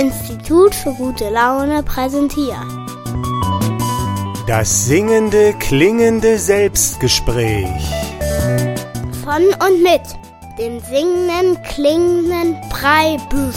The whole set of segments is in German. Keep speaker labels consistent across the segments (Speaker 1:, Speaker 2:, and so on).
Speaker 1: Institut für gute Laune präsentiert.
Speaker 2: Das singende, klingende Selbstgespräch.
Speaker 1: Von und mit dem singenden, klingenden Breibüsch.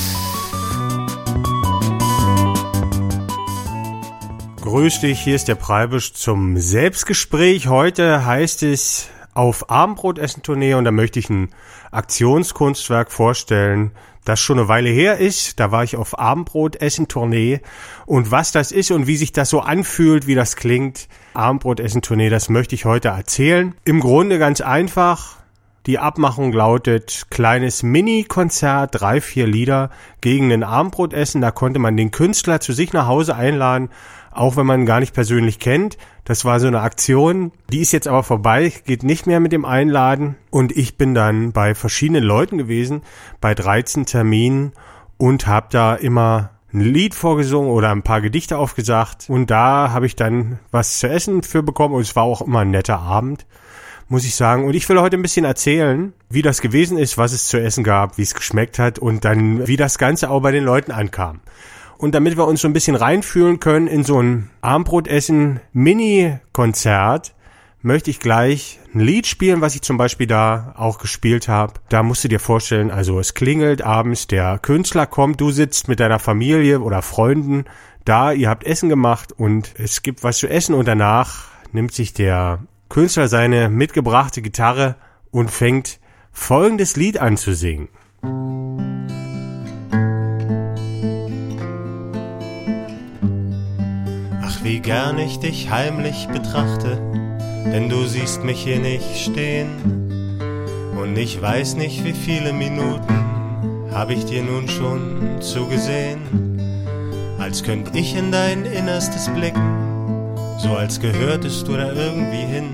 Speaker 2: Grüß dich, hier ist der Preibisch zum Selbstgespräch. Heute heißt es auf Abendbrotessen-Tournee und da möchte ich ein Aktionskunstwerk vorstellen, das schon eine Weile her ist. Da war ich auf Abendbrotessen-Tournee und was das ist und wie sich das so anfühlt, wie das klingt, Abendbrotessen-Tournee, das möchte ich heute erzählen. Im Grunde ganz einfach. Die Abmachung lautet kleines Mini-Konzert, drei, vier Lieder gegen ein Abendbrotessen. Da konnte man den Künstler zu sich nach Hause einladen, auch wenn man gar nicht persönlich kennt. Das war so eine Aktion, die ist jetzt aber vorbei, geht nicht mehr mit dem Einladen. Und ich bin dann bei verschiedenen Leuten gewesen, bei 13 Terminen und habe da immer ein Lied vorgesungen oder ein paar Gedichte aufgesagt. Und da habe ich dann was zu essen für bekommen und es war auch immer ein netter Abend muss ich sagen. Und ich will heute ein bisschen erzählen, wie das gewesen ist, was es zu essen gab, wie es geschmeckt hat und dann, wie das Ganze auch bei den Leuten ankam. Und damit wir uns so ein bisschen reinfühlen können in so ein Armbrotessen-Mini-Konzert, möchte ich gleich ein Lied spielen, was ich zum Beispiel da auch gespielt habe. Da musst du dir vorstellen, also es klingelt abends, der Künstler kommt, du sitzt mit deiner Familie oder Freunden da, ihr habt Essen gemacht und es gibt was zu essen und danach nimmt sich der Künstler seine mitgebrachte Gitarre und fängt folgendes Lied an zu singen.
Speaker 3: Wie gern ich dich heimlich betrachte, denn du siehst mich hier nicht stehen. Und ich weiß nicht, wie viele Minuten habe ich dir nun schon zugesehen, als könnt ich in dein Innerstes blicken so als gehörtest du da irgendwie hin.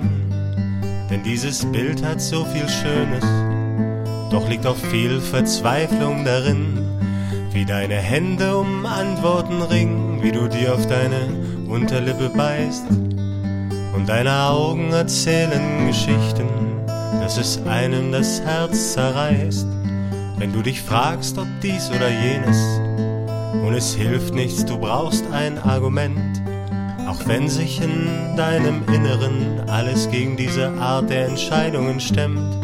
Speaker 3: Denn dieses Bild hat so viel Schönes, doch liegt auch viel Verzweiflung darin. Wie deine Hände um Antworten ringen, wie du dir auf deine Unterlippe beißt. Und deine Augen erzählen Geschichten, dass es einem das Herz zerreißt. Wenn du dich fragst, ob dies oder jenes, und es hilft nichts, du brauchst ein Argument auch wenn sich in deinem Inneren alles gegen diese Art der Entscheidungen stemmt.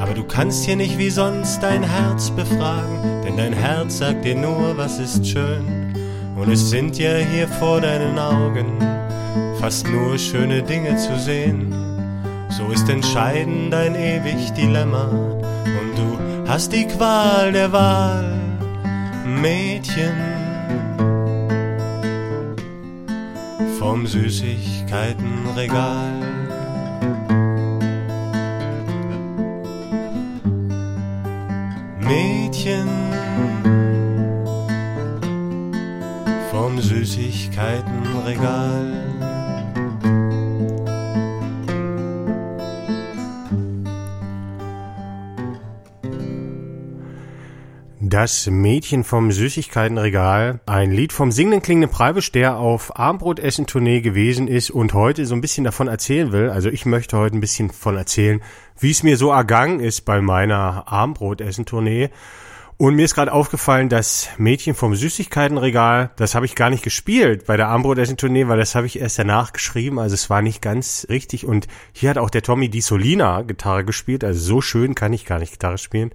Speaker 3: Aber du kannst hier nicht wie sonst dein Herz befragen, denn dein Herz sagt dir nur, was ist schön. Und es sind ja hier vor deinen Augen fast nur schöne Dinge zu sehen. So ist entscheidend dein ewig Dilemma und du hast die Qual der Wahl, Mädchen. vom Süßigkeitenregal. Süßigkeitenregal.
Speaker 2: Das Mädchen vom Süßigkeitenregal, ein Lied vom singenden klingenden Preibisch, der auf Armbrotessen-Tournee gewesen ist und heute so ein bisschen davon erzählen will. Also ich möchte heute ein bisschen von erzählen, wie es mir so ergangen ist bei meiner Armbrotessen-Tournee. Und mir ist gerade aufgefallen, das Mädchen vom Süßigkeitenregal, das habe ich gar nicht gespielt bei der Armbrotessen-Tournee, weil das habe ich erst danach geschrieben. Also es war nicht ganz richtig. Und hier hat auch der Tommy Di Solina Gitarre gespielt. Also so schön kann ich gar nicht Gitarre spielen.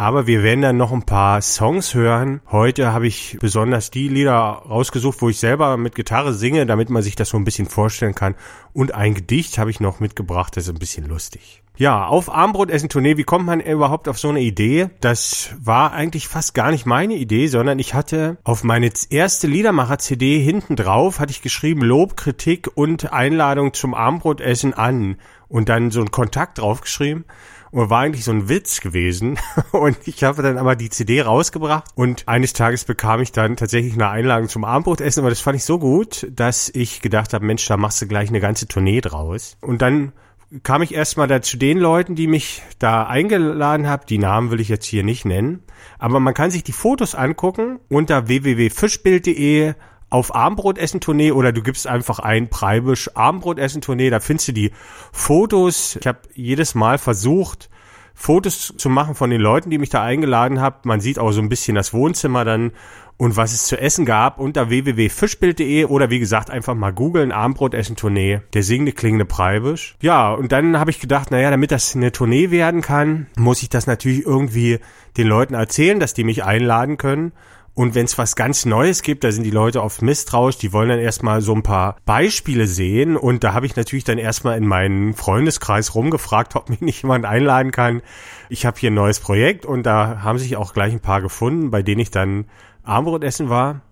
Speaker 2: Aber wir werden dann noch ein paar Songs hören. Heute habe ich besonders die Lieder rausgesucht, wo ich selber mit Gitarre singe, damit man sich das so ein bisschen vorstellen kann. Und ein Gedicht habe ich noch mitgebracht, das ist ein bisschen lustig. Ja, auf Armbrotessen Tournee, wie kommt man überhaupt auf so eine Idee? Das war eigentlich fast gar nicht meine Idee, sondern ich hatte auf meine erste Liedermacher-CD hinten drauf, hatte ich geschrieben Lob, Kritik und Einladung zum Armbrotessen an und dann so einen Kontakt draufgeschrieben und war eigentlich so ein Witz gewesen. Und ich habe dann aber die CD rausgebracht und eines Tages bekam ich dann tatsächlich eine Einladung zum Abendbrotessen, aber das fand ich so gut, dass ich gedacht habe, Mensch, da machst du gleich eine ganze Tournee draus. Und dann kam ich erstmal da zu den Leuten, die mich da eingeladen haben. Die Namen will ich jetzt hier nicht nennen. Aber man kann sich die Fotos angucken unter www.fischbild.de auf Armbrotessen-Tournee oder du gibst einfach ein Preibisch Armbrotessen-Tournee, da findest du die Fotos. Ich habe jedes Mal versucht, Fotos zu machen von den Leuten, die mich da eingeladen haben. Man sieht auch so ein bisschen das Wohnzimmer dann und was es zu essen gab unter www.fischbild.de oder wie gesagt einfach mal googeln Abendbrotessen Tournee, der singende klingende Preibisch. Ja, und dann habe ich gedacht, naja, damit das eine Tournee werden kann, muss ich das natürlich irgendwie den Leuten erzählen, dass die mich einladen können. Und wenn es was ganz Neues gibt, da sind die Leute oft misstrauisch, die wollen dann erstmal so ein paar Beispiele sehen. Und da habe ich natürlich dann erstmal in meinen Freundeskreis rumgefragt, ob mich nicht jemand einladen kann. Ich habe hier ein neues Projekt und da haben sich auch gleich ein paar gefunden, bei denen ich dann Abendbrotessen war.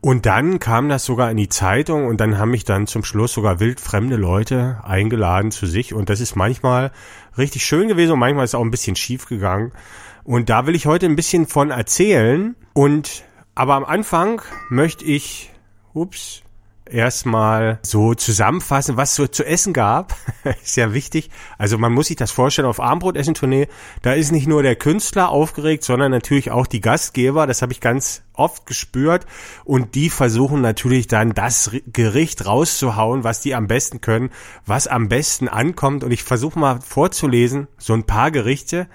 Speaker 2: Und dann kam das sogar in die Zeitung und dann haben mich dann zum Schluss sogar wildfremde Leute eingeladen zu sich. Und das ist manchmal richtig schön gewesen und manchmal ist auch ein bisschen schief gegangen. Und da will ich heute ein bisschen von erzählen. Und aber am Anfang möchte ich, ups, erstmal so zusammenfassen, was so zu essen gab. ist ja wichtig. Also man muss sich das vorstellen auf Armbrotessen-Tournee. Da ist nicht nur der Künstler aufgeregt, sondern natürlich auch die Gastgeber. Das habe ich ganz oft gespürt. Und die versuchen natürlich dann das Gericht rauszuhauen, was die am besten können, was am besten ankommt. Und ich versuche mal vorzulesen, so ein paar Gerichte.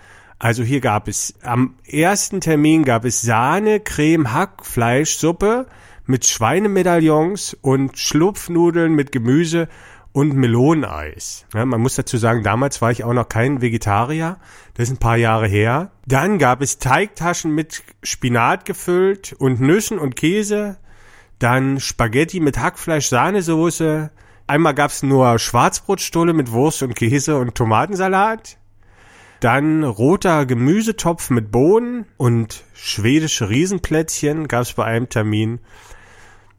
Speaker 2: Also hier gab es, am ersten Termin gab es Sahne, Creme, Hackfleischsuppe mit Schweinemedaillons und Schlupfnudeln mit Gemüse und Meloneneis. Ja, man muss dazu sagen, damals war ich auch noch kein Vegetarier. Das ist ein paar Jahre her. Dann gab es Teigtaschen mit Spinat gefüllt und Nüssen und Käse. Dann Spaghetti mit Hackfleisch, Sahnesoße. Einmal gab es nur Schwarzbrotstulle mit Wurst und Käse und Tomatensalat. Dann roter Gemüsetopf mit Bohnen und schwedische Riesenplätzchen gab es bei einem Termin.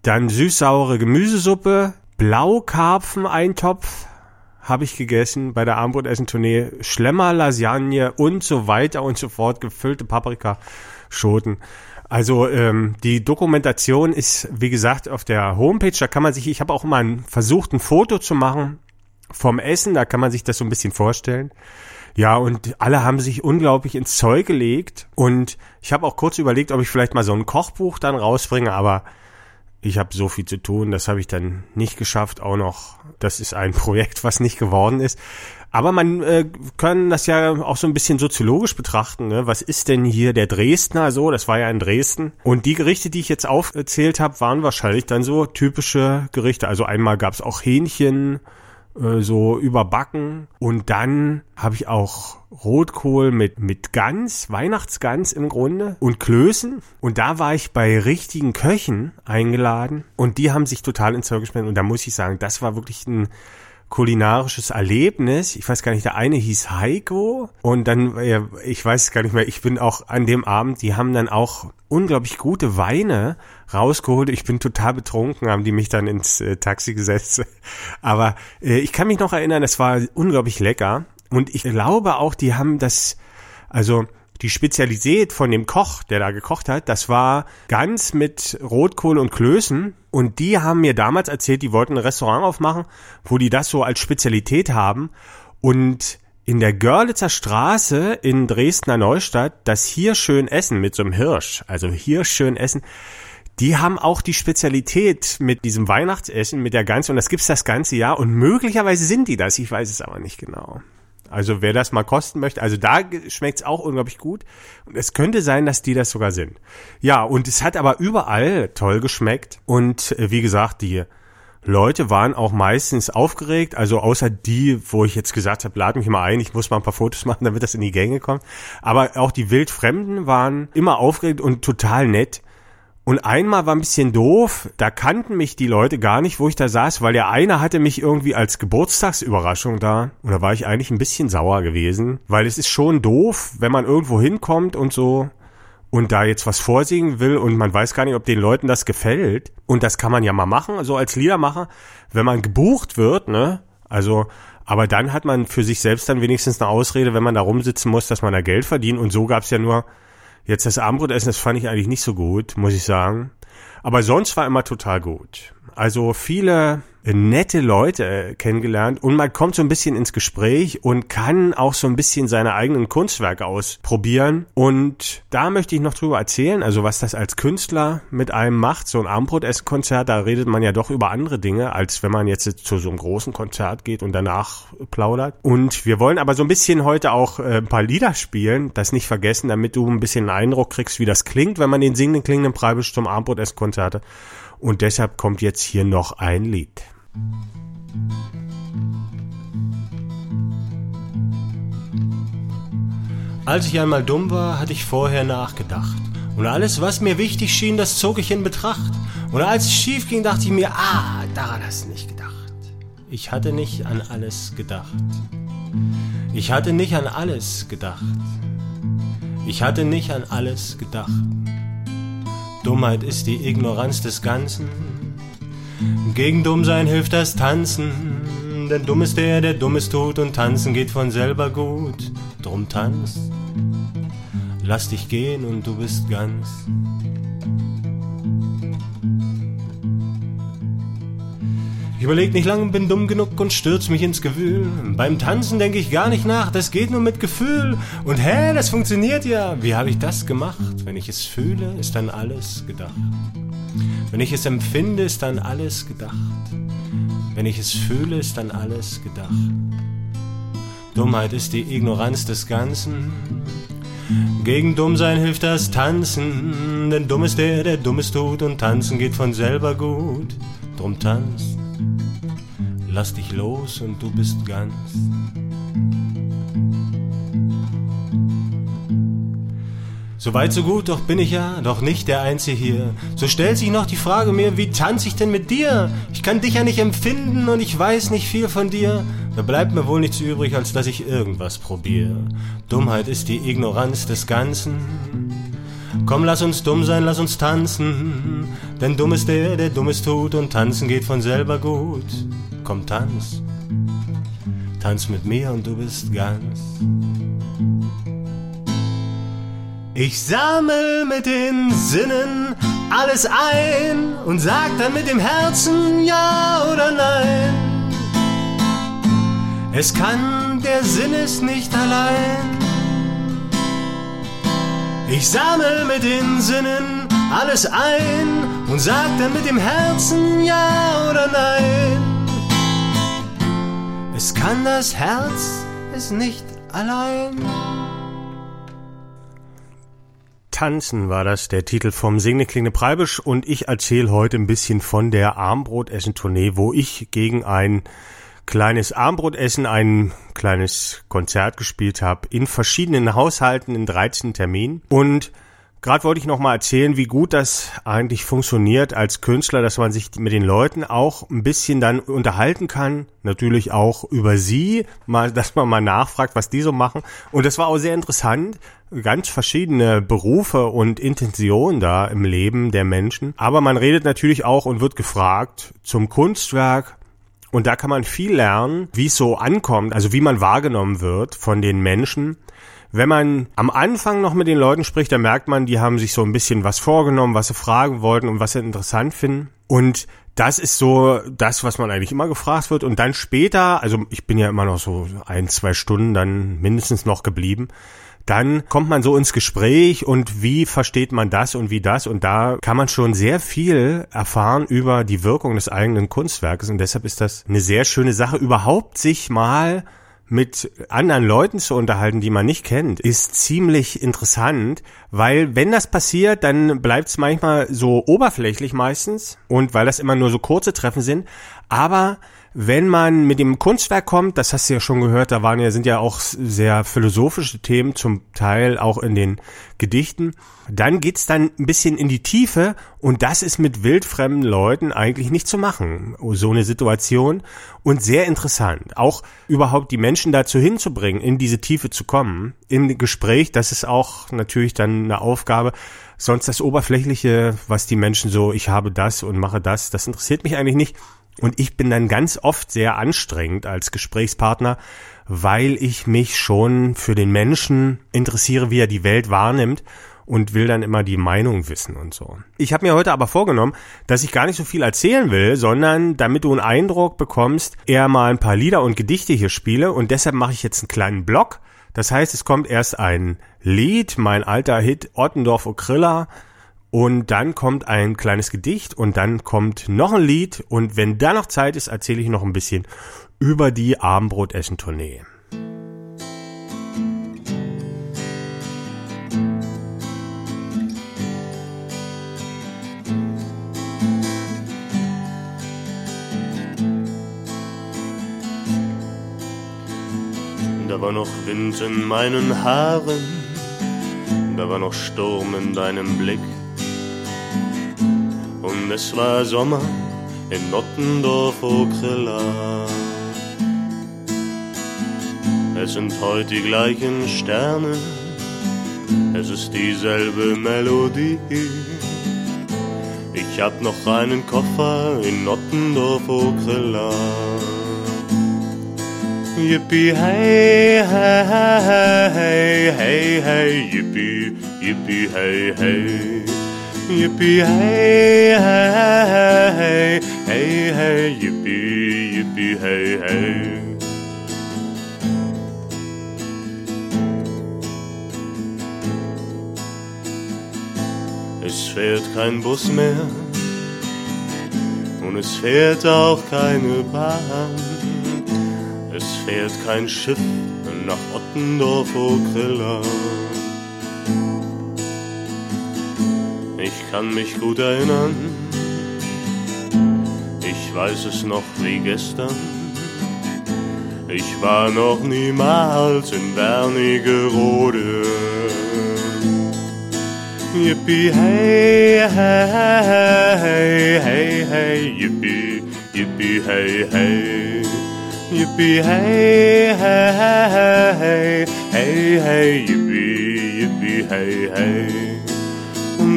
Speaker 2: Dann süß-saure Gemüsesuppe, Blaukarpfen-Eintopf habe ich gegessen bei der Armbrotessen-Tournee, Schlemmer, Lasagne und so weiter und so fort, gefüllte Paprikaschoten. Also ähm, die Dokumentation ist, wie gesagt, auf der Homepage. Da kann man sich, ich habe auch mal versucht, ein Foto zu machen vom Essen. Da kann man sich das so ein bisschen vorstellen. Ja, und alle haben sich unglaublich ins Zeug gelegt. Und ich habe auch kurz überlegt, ob ich vielleicht mal so ein Kochbuch dann rausbringe, aber ich habe so viel zu tun, das habe ich dann nicht geschafft. Auch noch, das ist ein Projekt, was nicht geworden ist. Aber man äh, kann das ja auch so ein bisschen soziologisch betrachten. Ne? Was ist denn hier der Dresdner so? Das war ja in Dresden. Und die Gerichte, die ich jetzt aufgezählt habe, waren wahrscheinlich dann so typische Gerichte. Also einmal gab es auch Hähnchen, äh, so überbacken. Und dann habe ich auch Rotkohl mit, mit Gans, Weihnachtsgans im Grunde und Klößen. Und da war ich bei richtigen Köchen eingeladen und die haben sich total ins Zeug gespendet. Und da muss ich sagen, das war wirklich ein kulinarisches Erlebnis. Ich weiß gar nicht, der eine hieß Heiko und dann, ich weiß gar nicht mehr, ich bin auch an dem Abend, die haben dann auch unglaublich gute Weine rausgeholt. Ich bin total betrunken, haben die mich dann ins äh, Taxi gesetzt. Aber äh, ich kann mich noch erinnern, es war unglaublich lecker. Und ich glaube auch, die haben das, also die Spezialität von dem Koch, der da gekocht hat, das war ganz mit Rotkohl und Klößen. Und die haben mir damals erzählt, die wollten ein Restaurant aufmachen, wo die das so als Spezialität haben. Und in der Görlitzer Straße in Dresdner Neustadt, das hier schön essen mit so einem Hirsch, also hier schön essen, die haben auch die Spezialität mit diesem Weihnachtsessen, mit der ganzen, und das gibt's das ganze Jahr, und möglicherweise sind die das, ich weiß es aber nicht genau. Also wer das mal kosten möchte, also da schmeckt's auch unglaublich gut. Und es könnte sein, dass die das sogar sind. Ja, und es hat aber überall toll geschmeckt. Und äh, wie gesagt, die Leute waren auch meistens aufgeregt, also außer die, wo ich jetzt gesagt habe, lad mich mal ein, ich muss mal ein paar Fotos machen, damit das in die Gänge kommt. Aber auch die Wildfremden waren immer aufgeregt und total nett. Und einmal war ein bisschen doof, da kannten mich die Leute gar nicht, wo ich da saß, weil der eine hatte mich irgendwie als Geburtstagsüberraschung da. Und da war ich eigentlich ein bisschen sauer gewesen, weil es ist schon doof, wenn man irgendwo hinkommt und so und da jetzt was vorsingen will und man weiß gar nicht, ob den Leuten das gefällt. Und das kann man ja mal machen, so als Liedermacher, wenn man gebucht wird, ne? Also, aber dann hat man für sich selbst dann wenigstens eine Ausrede, wenn man da rumsitzen muss, dass man da Geld verdient. Und so gab's ja nur Jetzt das Abendbrotessen, das fand ich eigentlich nicht so gut, muss ich sagen. Aber sonst war immer total gut. Also viele nette Leute kennengelernt und man kommt so ein bisschen ins Gespräch und kann auch so ein bisschen seine eigenen Kunstwerke ausprobieren. Und da möchte ich noch drüber erzählen, also was das als Künstler mit einem macht. So ein Armbrot-Esskonzert, da redet man ja doch über andere Dinge, als wenn man jetzt zu so einem großen Konzert geht und danach plaudert. Und wir wollen aber so ein bisschen heute auch äh, ein paar Lieder spielen, das nicht vergessen, damit du ein bisschen einen Eindruck kriegst, wie das klingt, wenn man den singenden klingenden Preibisch zum Armbrot-Esskonzert hat. Und deshalb kommt jetzt hier noch ein Lied.
Speaker 3: Als ich einmal dumm war, hatte ich vorher nachgedacht. Und alles, was mir wichtig schien, das zog ich in Betracht. Und als es schief ging, dachte ich mir, ah, daran hast du nicht gedacht. Ich hatte nicht an alles gedacht. Ich hatte nicht an alles gedacht. Ich hatte nicht an alles gedacht. Dummheit ist die Ignoranz des Ganzen. Gegen Dummsein hilft das Tanzen, denn dumm ist der, der Dummes tut und tanzen geht von selber gut. Drum tanz, lass dich gehen und du bist ganz. Ich überleg nicht lang, bin dumm genug und stürz mich ins Gewühl. Beim Tanzen denk ich gar nicht nach, das geht nur mit Gefühl. Und hä, das funktioniert ja. Wie habe ich das gemacht? Wenn ich es fühle, ist dann alles gedacht. Wenn ich es empfinde, ist dann alles gedacht. Wenn ich es fühle, ist dann alles gedacht. Dummheit ist die Ignoranz des Ganzen. Gegen Dummsein hilft das Tanzen, denn dumm ist der, der Dummes tut und tanzen geht von selber gut. Drum tanzt lass dich los und du bist ganz. So weit, so gut, doch bin ich ja doch nicht der Einzige hier. So stellt sich noch die Frage mir, wie tanze ich denn mit dir? Ich kann dich ja nicht empfinden und ich weiß nicht viel von dir. Da bleibt mir wohl nichts übrig, als dass ich irgendwas probiere. Dummheit ist die Ignoranz des Ganzen. Komm, lass uns dumm sein, lass uns tanzen. Denn dumm ist der, der Dummes tut und tanzen geht von selber gut. Komm, tanz. Tanz mit mir und du bist ganz. Ich sammel mit den Sinnen alles ein und sag dann mit dem Herzen ja oder nein. Es kann, der Sinn ist nicht allein. Ich sammel mit den Sinnen alles ein und sag dann mit dem Herzen ja oder nein. Es kann das Herz es nicht allein.
Speaker 2: Tanzen war das der Titel vom Singne Klinge Preibisch und ich erzähle heute ein bisschen von der Armbrotessen-Tournee, wo ich gegen ein kleines Armbrotessen, ein kleines Konzert gespielt habe in verschiedenen Haushalten in 13 Terminen. Und Gerade wollte ich noch mal erzählen, wie gut das eigentlich funktioniert als Künstler, dass man sich mit den Leuten auch ein bisschen dann unterhalten kann. Natürlich auch über sie, mal, dass man mal nachfragt, was die so machen. Und das war auch sehr interessant. Ganz verschiedene Berufe und Intentionen da im Leben der Menschen. Aber man redet natürlich auch und wird gefragt zum Kunstwerk, und da kann man viel lernen, wie es so ankommt, also wie man wahrgenommen wird von den Menschen. Wenn man am Anfang noch mit den Leuten spricht, dann merkt man, die haben sich so ein bisschen was vorgenommen, was sie fragen wollten und was sie interessant finden. Und das ist so das, was man eigentlich immer gefragt wird. Und dann später, also ich bin ja immer noch so ein, zwei Stunden dann mindestens noch geblieben dann kommt man so ins Gespräch und wie versteht man das und wie das und da kann man schon sehr viel erfahren über die Wirkung des eigenen Kunstwerkes und deshalb ist das eine sehr schöne Sache, überhaupt sich mal mit anderen Leuten zu unterhalten, die man nicht kennt, ist ziemlich interessant, weil wenn das passiert, dann bleibt es manchmal so oberflächlich meistens und weil das immer nur so kurze Treffen sind, aber wenn man mit dem Kunstwerk kommt, das hast du ja schon gehört, da waren ja, sind ja auch sehr philosophische Themen, zum Teil auch in den Gedichten, dann geht's dann ein bisschen in die Tiefe und das ist mit wildfremden Leuten eigentlich nicht zu machen, so eine Situation und sehr interessant. Auch überhaupt die Menschen dazu hinzubringen, in diese Tiefe zu kommen, in Gespräch, das ist auch natürlich dann eine Aufgabe, sonst das Oberflächliche, was die Menschen so, ich habe das und mache das, das interessiert mich eigentlich nicht. Und ich bin dann ganz oft sehr anstrengend als Gesprächspartner, weil ich mich schon für den Menschen interessiere, wie er die Welt wahrnimmt.
Speaker 4: und will dann immer die Meinung wissen und so. Ich habe mir heute aber vorgenommen, dass ich gar nicht so viel erzählen will, sondern damit du einen Eindruck bekommst, eher mal ein paar Lieder und Gedichte hier spiele und deshalb mache ich jetzt einen kleinen Block. Das heißt, es kommt erst ein Lied, mein alter Hit Ottendorf Okrilla, und dann kommt ein kleines Gedicht und dann kommt noch ein Lied. Und wenn da noch Zeit ist, erzähle ich noch ein bisschen über die Abendbrotessen-Tournee.
Speaker 2: Da war noch Wind in meinen Haaren, da war noch Sturm in deinem Blick es war Sommer in Nottendorf Okrilla. Es sind heute die gleichen Sterne, es ist dieselbe Melodie. Ich hab noch einen Koffer in Nottendorf Okrilla. Yippie, hey, hey, hey, hey, hey, yippie, yippie, hey, hey. Yippie, hey, hey, hey, hey, yippie, yippie, hey, hey. Es fährt kein Bus mehr und es fährt auch keine Bahn. Es fährt kein Schiff nach Ottendorf-Okrilla. Ich kann mich gut erinnern, ich weiß es noch wie gestern. Ich war noch niemals in Wernigerode. Yippie, hey, hey, hey, hey, hey, yippie, yippie, hey, hey. Yippie, hey, hey, hey, hey, hey, yippie, yippie, hey, hey.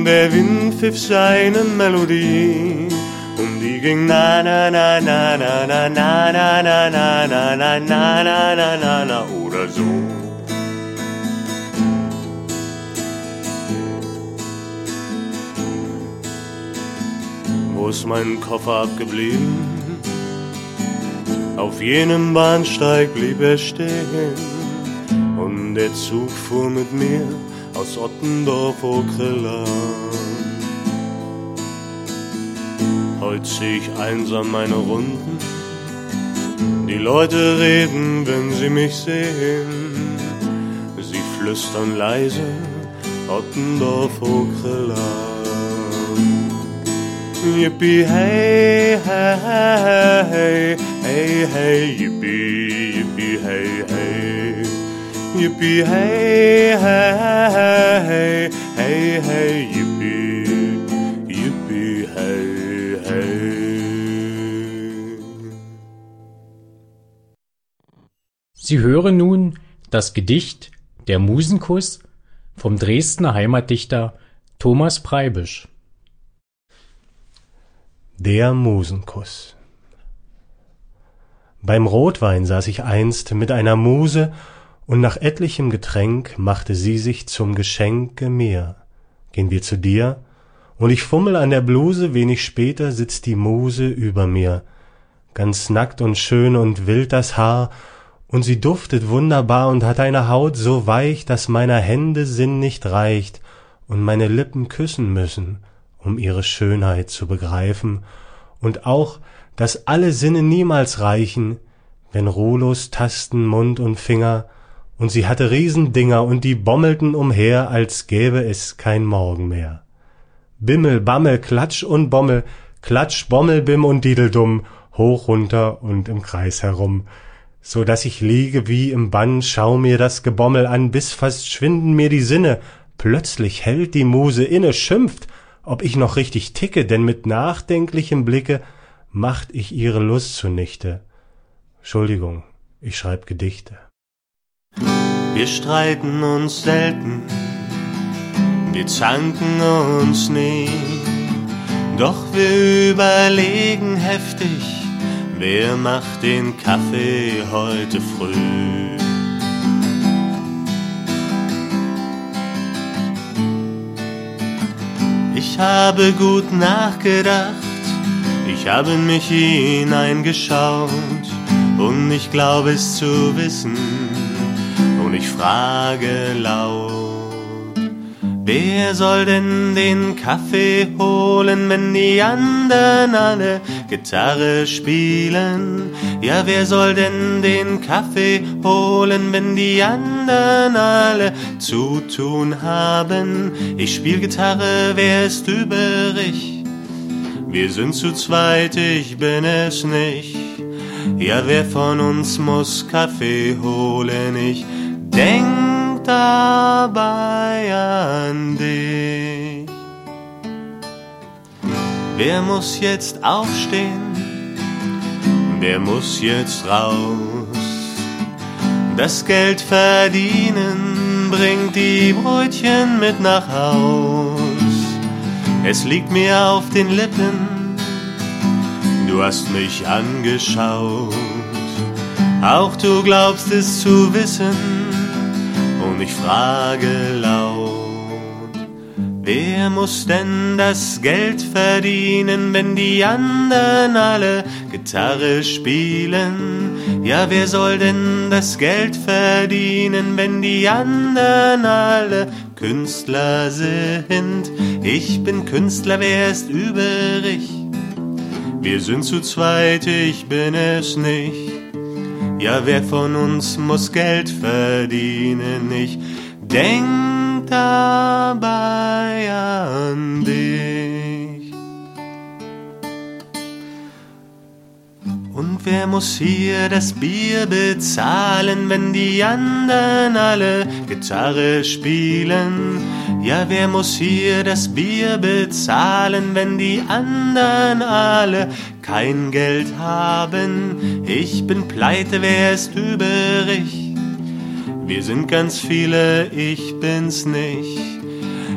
Speaker 2: Der Wind pfiff seine Melodie. Und die ging na na na na na na na na na na na na na na na na na oder so. Wo ist mein Koffer abgeblieben? Auf jenem Bahnsteig blieb er stehen und der Zug fuhr mit mir aus Ottendorf Okrilla. Heute zieh ich einsam meine Runden. Die Leute reden, wenn sie mich sehen. Sie flüstern leise Ottendorf Okrilla. Yippie, hey, hey, hey, hey, hey, yippie. Yippie, hey, hey, hey, hey, yippie, yippie, hey, hey.
Speaker 5: Sie hören nun das Gedicht Der Musenkuss vom Dresdner Heimatdichter Thomas Preibisch.
Speaker 4: Der Musenkuss Beim Rotwein saß ich einst mit einer Muse, und nach etlichem Getränk machte sie sich zum Geschenke mir. Gehen wir zu dir, und ich fummel an der Bluse, wenig später sitzt die Muse über mir, ganz nackt und schön und wild das Haar, und sie duftet wunderbar und hat eine Haut so weich, dass meiner Hände Sinn nicht reicht und meine Lippen küssen müssen, um ihre Schönheit zu begreifen, und auch, dass alle Sinne niemals reichen, wenn ruhlos tasten Mund und Finger, und sie hatte Riesendinger und die bommelten umher, als gäbe es kein Morgen mehr. Bimmel, Bammel, Klatsch und Bommel, Klatsch, Bommel, Bim und Dideldumm, hoch runter und im Kreis herum, so dass ich liege wie im Bann, schau mir das Gebommel an, bis fast schwinden mir die Sinne, plötzlich hält die Muse inne, schimpft, ob ich noch richtig ticke, denn mit nachdenklichem Blicke macht ich ihre Lust zunichte. Entschuldigung, ich schreib Gedichte.
Speaker 2: Wir streiten uns selten, wir zanken uns nie, doch wir überlegen heftig, wer macht den Kaffee heute früh. ich habe gut nachgedacht, ich habe mich hineingeschaut und ich glaube es zu wissen ich frage laut. Wer soll denn den Kaffee holen, wenn die anderen alle Gitarre spielen? Ja, wer soll denn den Kaffee holen, wenn die anderen alle zu tun haben? Ich spiel Gitarre, wer ist übrig? Wir sind zu zweit, ich bin es nicht. Ja, wer von uns muss Kaffee holen? Ich denk dabei an dich. Wer muss jetzt aufstehen? Wer muss jetzt raus? Das Geld verdienen bringt die Brötchen mit nach Haus. Es liegt mir auf den Lippen, du hast mich angeschaut. Auch du glaubst es zu wissen und ich frage laut, wer muss denn das Geld verdienen, wenn die anderen alle Gitarre spielen? Ja, wer soll denn das Geld verdienen, wenn die anderen alle Künstler sind? Ich bin Künstler, wer ist übrig? Wir sind zu zweit, ich bin es nicht. Ja, wer von uns muss Geld verdienen? Ich denk dabei an dich. Wer muss hier das Bier bezahlen, wenn die anderen alle Gitarre spielen? Ja, wer muss hier das Bier bezahlen, wenn die anderen alle kein Geld haben? Ich bin pleite, wer ist übrig? Wir sind ganz viele, ich bin's nicht.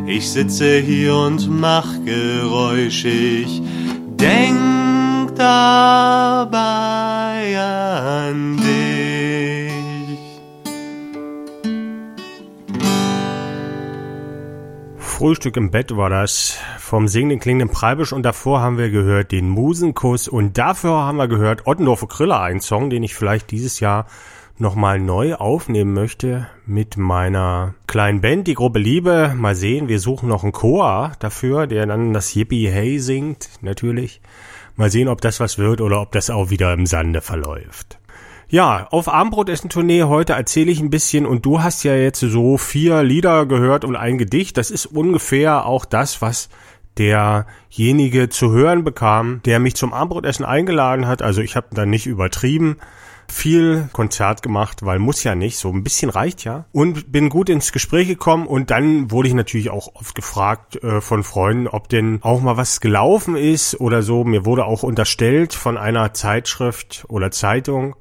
Speaker 2: Ich sitze hier und mach Geräusch, ich denk dabei an dich.
Speaker 6: Frühstück im Bett war das vom singenden klingenden Preibisch und davor haben wir gehört den Musenkuss und dafür haben wir gehört Ottendorfer Kriller, ein Song, den ich vielleicht dieses Jahr nochmal neu aufnehmen möchte mit meiner kleinen Band, die Gruppe Liebe. Mal sehen, wir suchen noch einen Chor dafür, der dann das Yippie Hey singt, natürlich. Mal sehen, ob das was wird oder ob das auch wieder im Sande verläuft. Ja, auf Armbrotessen-Tournee heute erzähle ich ein bisschen und du hast ja jetzt so vier Lieder gehört und ein Gedicht. Das ist ungefähr auch das, was derjenige zu hören bekam, der mich zum Armbrotessen eingeladen hat. Also ich habe da nicht übertrieben viel Konzert gemacht, weil muss ja nicht, so ein bisschen reicht ja. Und bin gut ins Gespräch gekommen und dann wurde ich natürlich auch oft gefragt äh, von Freunden, ob denn auch mal was gelaufen ist oder so. Mir wurde auch unterstellt von einer Zeitschrift oder Zeitung,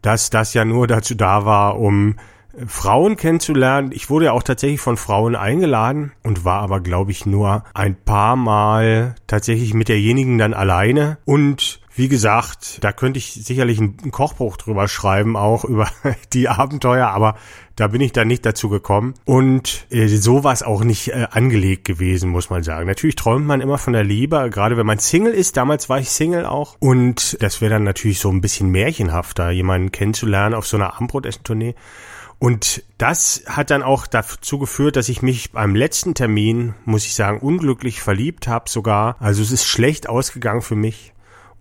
Speaker 6: dass das ja nur dazu da war, um äh, Frauen kennenzulernen. Ich wurde ja auch tatsächlich von Frauen eingeladen und war aber, glaube ich, nur ein paar Mal tatsächlich mit derjenigen dann alleine. Und wie gesagt, da könnte ich sicherlich ein Kochbuch drüber schreiben, auch über die Abenteuer, aber da bin ich dann nicht dazu gekommen. Und äh, so war es auch nicht äh, angelegt gewesen, muss man sagen. Natürlich träumt man immer von der Liebe, gerade wenn man Single ist. Damals war ich Single auch. Und das wäre dann natürlich so ein bisschen märchenhafter, jemanden kennenzulernen auf so einer Armbrotessen-Tournee. Und das hat dann auch dazu geführt, dass ich mich beim letzten Termin, muss ich sagen, unglücklich verliebt habe sogar. Also es ist schlecht ausgegangen für mich.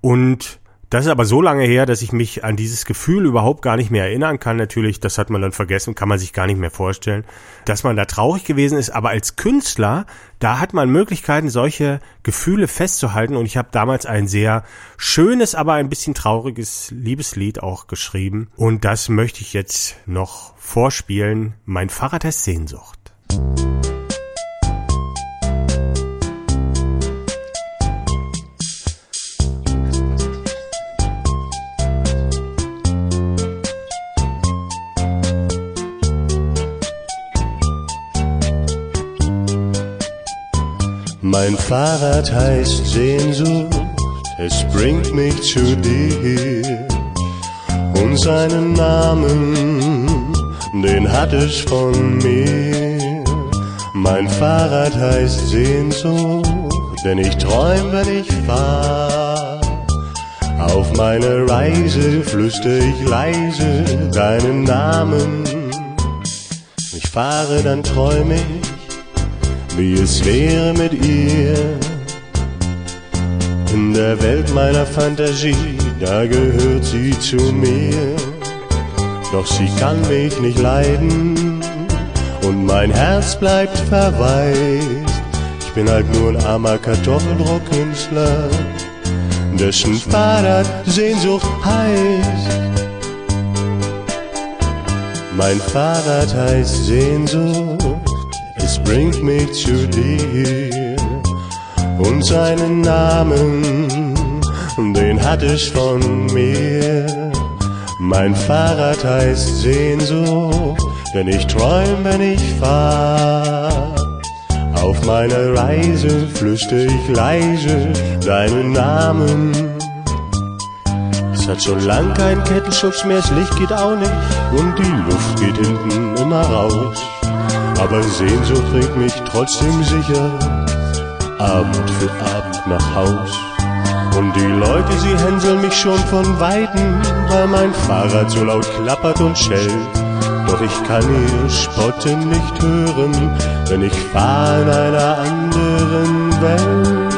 Speaker 6: Und das ist aber so lange her, dass ich mich an dieses Gefühl überhaupt gar nicht mehr erinnern kann. Natürlich, das hat man dann vergessen, kann man sich gar nicht mehr vorstellen, dass man da traurig gewesen ist. Aber als Künstler, da hat man Möglichkeiten, solche Gefühle festzuhalten. Und ich habe damals ein sehr schönes, aber ein bisschen trauriges Liebeslied auch geschrieben. Und das möchte ich jetzt noch vorspielen. Mein Fahrrad heißt Sehnsucht.
Speaker 2: Mein Fahrrad heißt Sehnsucht, es bringt mich zu dir. Und seinen Namen, den hat es von mir.
Speaker 3: Mein Fahrrad heißt Sehnsucht, denn ich träum, wenn ich fahr. Auf meine Reise flüster ich leise deinen Namen. Ich fahre, dann träum ich, wie es wäre mit ihr. In der Welt meiner Fantasie, da gehört sie zu mir. Doch sie kann mich nicht leiden und mein Herz bleibt verwaist. Ich bin halt nur ein armer Kartoffeldruckkünstler, dessen Fahrrad Sehnsucht heißt. Mein Fahrrad heißt Sehnsucht, bringt mich zu dir und seinen Namen, den hat es von mir. Mein Fahrrad heißt Sehnsucht, denn ich träum, wenn ich fahr. Auf meiner Reise flüster ich leise deinen Namen. Es hat schon lang kein Kettenschutz mehr, das Licht geht auch nicht und die Luft geht hinten immer raus. Aber Sehnsucht bringt mich trotzdem sicher Abend für Abend nach Haus. Und die Leute, sie hänseln mich schon von Weitem, weil mein Fahrrad so laut klappert und schellt. Doch ich kann ihr Spotten nicht hören, denn ich fahr in einer anderen Welt.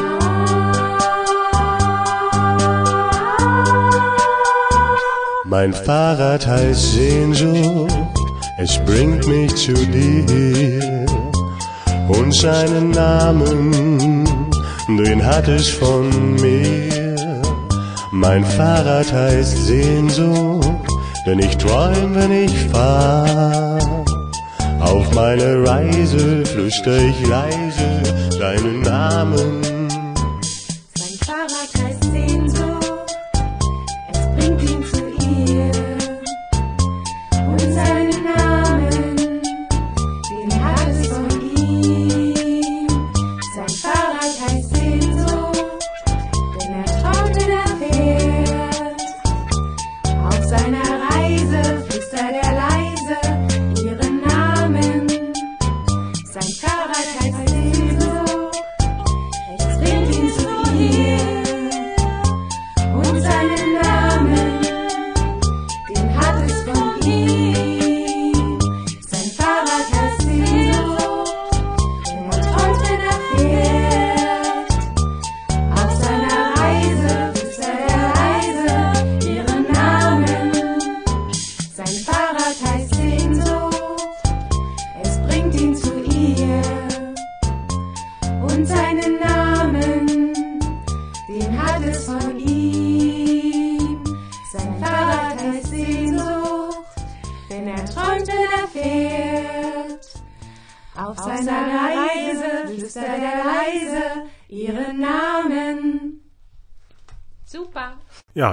Speaker 3: Mein Fahrrad heißt Sehnsucht, es bringt mich zu dir und seinen Namen, den hat es von mir. Mein Fahrrad heißt Sehnsucht, denn ich träum, wenn ich fahr. Auf meine Reise flüster ich leise deinen Namen.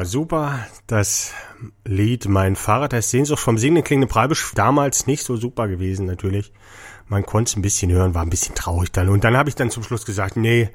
Speaker 7: Super.
Speaker 2: Das Lied Mein Fahrrad heißt Sehnsucht vom singenden klingenden Preibisch. Damals nicht so super gewesen, natürlich. Man konnte es ein bisschen hören, war ein bisschen traurig dann. Und dann habe ich dann zum Schluss gesagt, nee,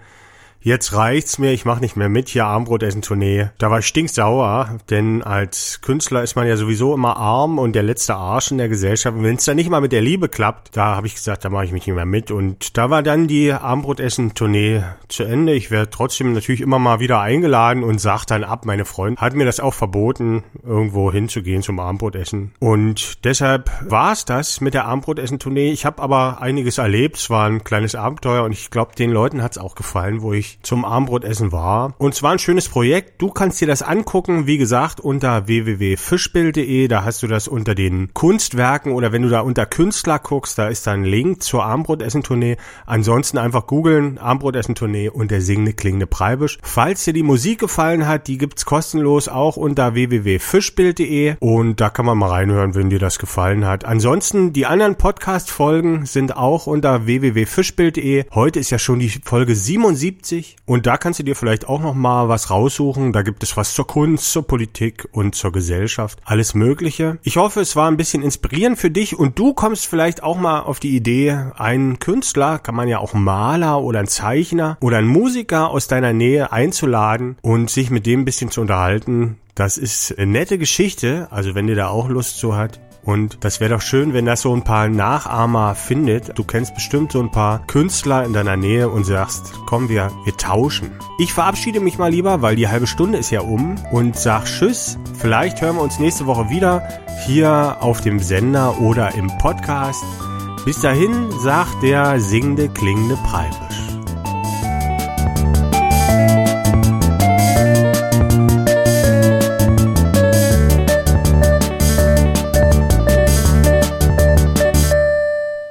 Speaker 2: jetzt reicht's mir, ich mache nicht mehr mit hier Armbrotessen-Tournee. Da war ich stinksauer, denn als Künstler ist man ja sowieso immer arm und der letzte Arsch in der Gesellschaft. Und wenn es dann nicht mal mit der Liebe klappt, da habe ich gesagt, da mache ich mich nicht mehr mit. Und da war dann die Armbrotessen-Tournee zu Ende. Ich werde trotzdem natürlich immer mal wieder eingeladen und sag dann ab. Meine Freundin hat mir das auch verboten, irgendwo hinzugehen zum Armbrotessen. Und deshalb war es das mit der Armbrotessen-Tournee. Ich habe aber einiges erlebt. Es war ein kleines Abenteuer und ich glaube, den Leuten hat es auch gefallen, wo ich zum Armbrotessen war. Und zwar ein schönes Projekt. Du kannst dir das angucken, wie gesagt, unter www.fischbild.de. Da hast du das unter den Kunstwerken oder wenn du da unter Künstler guckst, da ist da ein Link zur Armbrotessen-Tournee. Ansonsten einfach googeln, Armbrotessen-Tournee und der singende klingende Preibisch. Falls dir die Musik gefallen hat, die gibt's kostenlos auch unter www.fischbild.de und da kann man mal reinhören, wenn dir das gefallen hat. Ansonsten die anderen Podcast-Folgen sind auch unter www.fischbild.de. Heute ist ja schon die Folge 77 und da kannst du dir vielleicht auch noch mal was raussuchen. Da gibt es was zur Kunst, zur Politik und zur Gesellschaft. Alles Mögliche. Ich hoffe, es war ein bisschen inspirierend für dich und du kommst vielleicht auch mal auf die Idee, einen Künstler, kann man ja auch Maler oder einen Zeichner oder einen Musiker aus deiner Nähe einzuladen und sich mit dem ein bisschen zu unterhalten. Das ist eine nette Geschichte, also wenn dir da auch Lust zu hat. Und das wäre doch schön, wenn das so ein paar Nachahmer findet. Du kennst bestimmt so ein paar Künstler in deiner Nähe und sagst, komm, wir, wir tauschen. Ich verabschiede mich mal lieber, weil die halbe Stunde ist ja um und sag Tschüss. Vielleicht hören wir uns nächste Woche wieder hier auf dem Sender oder im Podcast. Bis dahin sagt der singende, klingende Preibisch.